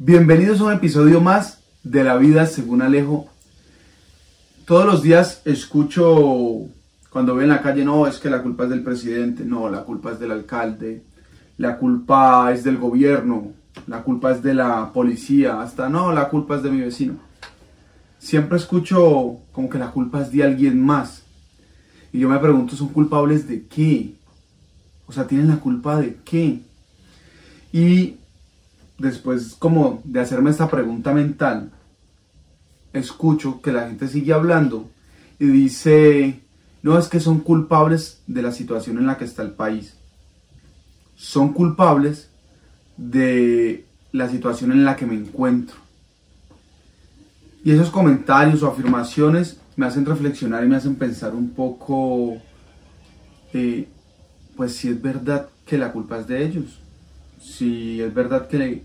Bienvenidos a un episodio más de La Vida según Alejo. Todos los días escucho cuando veo en la calle, no, es que la culpa es del presidente, no, la culpa es del alcalde, la culpa es del gobierno, la culpa es de la policía, hasta no, la culpa es de mi vecino. Siempre escucho como que la culpa es de alguien más. Y yo me pregunto, ¿son culpables de qué? O sea, ¿tienen la culpa de qué? Y después como de hacerme esta pregunta mental, escucho que la gente sigue hablando y dice, no es que son culpables de la situación en la que está el país. Son culpables de la situación en la que me encuentro. Y esos comentarios o afirmaciones me hacen reflexionar y me hacen pensar un poco, eh, pues si es verdad que la culpa es de ellos si es verdad que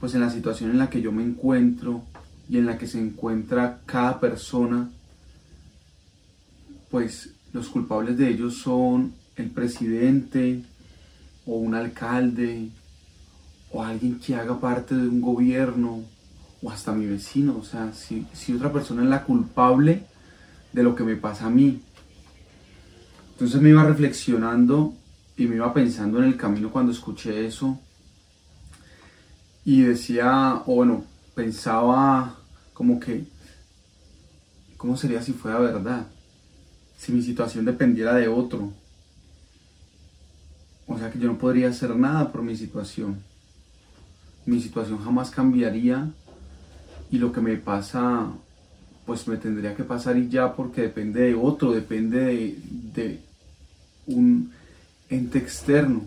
pues en la situación en la que yo me encuentro y en la que se encuentra cada persona, pues los culpables de ellos son el presidente o un alcalde o alguien que haga parte de un gobierno o hasta mi vecino. O sea, si, si otra persona es la culpable de lo que me pasa a mí. Entonces me iba reflexionando y me iba pensando en el camino cuando escuché eso y decía, o bueno, pensaba como que, ¿cómo sería si fuera verdad? Si mi situación dependiera de otro. O sea que yo no podría hacer nada por mi situación. Mi situación jamás cambiaría y lo que me pasa, pues me tendría que pasar y ya porque depende de otro, depende de, de un ente externo.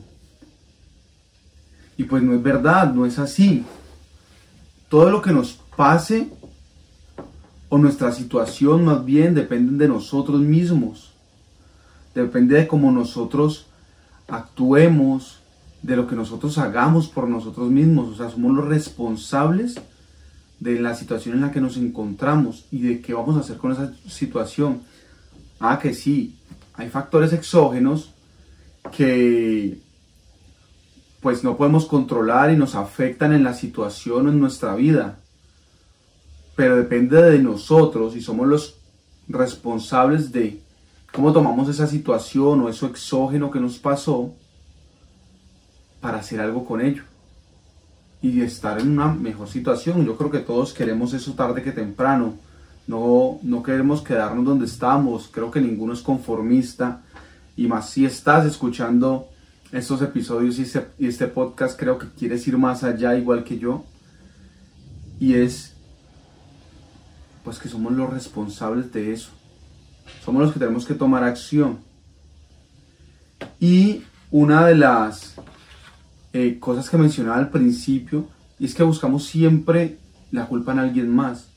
Y pues no es verdad, no es así. Todo lo que nos pase o nuestra situación más bien dependen de nosotros mismos. Depende de cómo nosotros actuemos, de lo que nosotros hagamos por nosotros mismos. O sea, somos los responsables de la situación en la que nos encontramos y de qué vamos a hacer con esa situación. Ah, que sí, hay factores exógenos que pues no podemos controlar y nos afectan en la situación o en nuestra vida. Pero depende de nosotros y somos los responsables de cómo tomamos esa situación o eso exógeno que nos pasó para hacer algo con ello y estar en una mejor situación. Yo creo que todos queremos eso tarde que temprano. No, no queremos quedarnos donde estamos. Creo que ninguno es conformista. Y más si estás escuchando estos episodios este, y este, podcast creo que quieres ir más allá igual que yo. Y es pues que somos los responsables de eso. Somos los que tenemos que tomar acción. Y una de las eh, cosas que mencionaba al principio es que buscamos siempre la culpa en alguien más.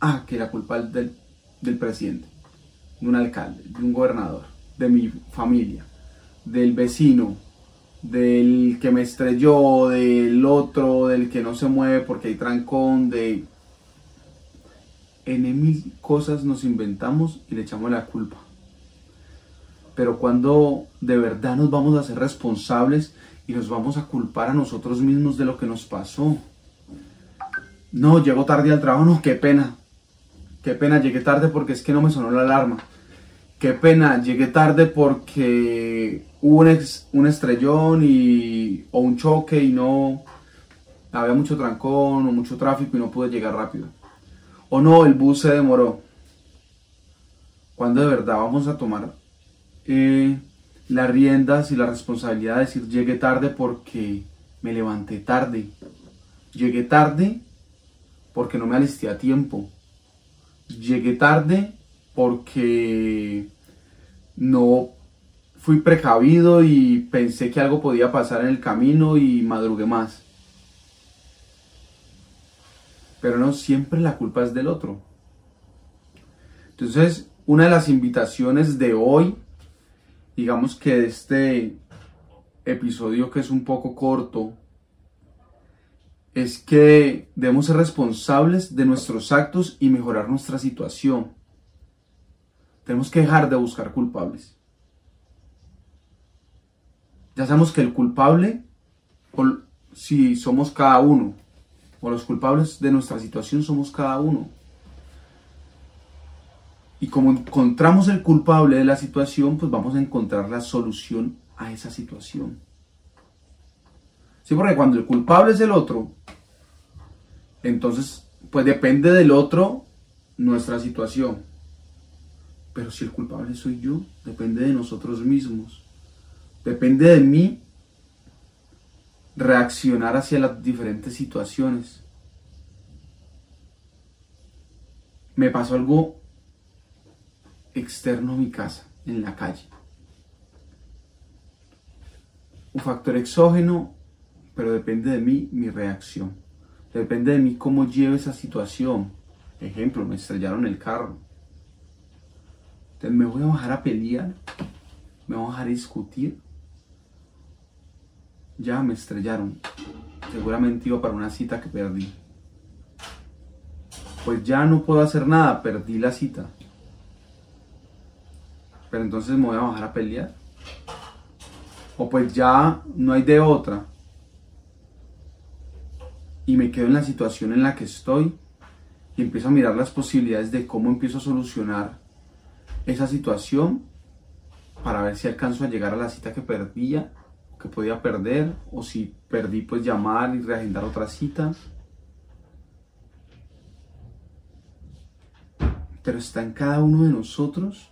Ah, que la culpa del, del presidente, de un alcalde, de un gobernador, de mi familia, del vecino, del que me estrelló, del otro, del que no se mueve porque hay trancón, de en mil cosas nos inventamos y le echamos la culpa. Pero cuando de verdad nos vamos a ser responsables y nos vamos a culpar a nosotros mismos de lo que nos pasó. No, llego tarde al trabajo, no, qué pena. Qué pena, llegué tarde porque es que no me sonó la alarma. Qué pena, llegué tarde porque hubo un, un estrellón y, o un choque y no había mucho trancón o mucho tráfico y no pude llegar rápido. O no, el bus se demoró. Cuando de verdad vamos a tomar eh, las riendas y la responsabilidad de decir llegué tarde porque me levanté tarde. Llegué tarde porque no me alisté a tiempo. Llegué tarde porque no fui precavido y pensé que algo podía pasar en el camino y madrugué más. Pero no siempre la culpa es del otro. Entonces, una de las invitaciones de hoy, digamos que de este episodio que es un poco corto, es que debemos ser responsables de nuestros actos y mejorar nuestra situación. Tenemos que dejar de buscar culpables. Ya sabemos que el culpable, si somos cada uno, o los culpables de nuestra situación somos cada uno. Y como encontramos el culpable de la situación, pues vamos a encontrar la solución a esa situación. Sí, porque cuando el culpable es el otro, entonces, pues depende del otro nuestra situación. Pero si el culpable soy yo, depende de nosotros mismos. Depende de mí reaccionar hacia las diferentes situaciones. Me pasó algo externo a mi casa, en la calle. Un factor exógeno, pero depende de mí mi reacción. Depende de mí cómo lleve esa situación. Ejemplo, me estrellaron el carro. Entonces, ¿me voy a bajar a pelear? ¿Me voy a bajar a discutir? Ya me estrellaron. Seguramente iba para una cita que perdí. Pues ya no puedo hacer nada, perdí la cita. Pero entonces me voy a bajar a pelear. O pues ya no hay de otra. Y me quedo en la situación en la que estoy y empiezo a mirar las posibilidades de cómo empiezo a solucionar esa situación para ver si alcanzo a llegar a la cita que perdía, que podía perder, o si perdí, pues llamar y reagendar otra cita. Pero está en cada uno de nosotros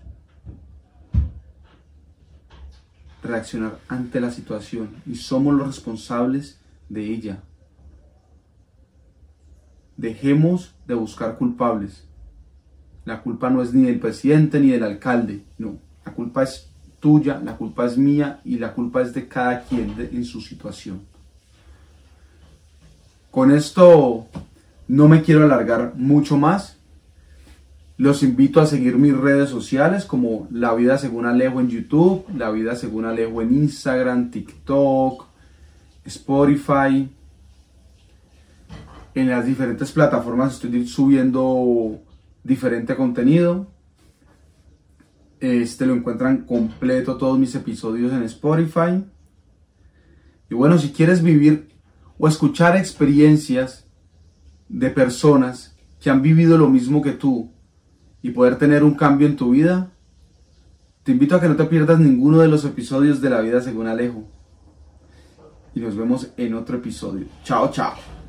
reaccionar ante la situación y somos los responsables de ella. Dejemos de buscar culpables. La culpa no es ni del presidente ni del alcalde, no. La culpa es tuya, la culpa es mía y la culpa es de cada quien en su situación. Con esto no me quiero alargar mucho más. Los invito a seguir mis redes sociales como La Vida Según Alejo en YouTube, La Vida Según Alejo en Instagram, TikTok, Spotify. En las diferentes plataformas estoy subiendo diferente contenido. Este lo encuentran completo todos mis episodios en Spotify. Y bueno, si quieres vivir o escuchar experiencias de personas que han vivido lo mismo que tú y poder tener un cambio en tu vida, te invito a que no te pierdas ninguno de los episodios de la vida según Alejo. Y nos vemos en otro episodio. Chao, chao.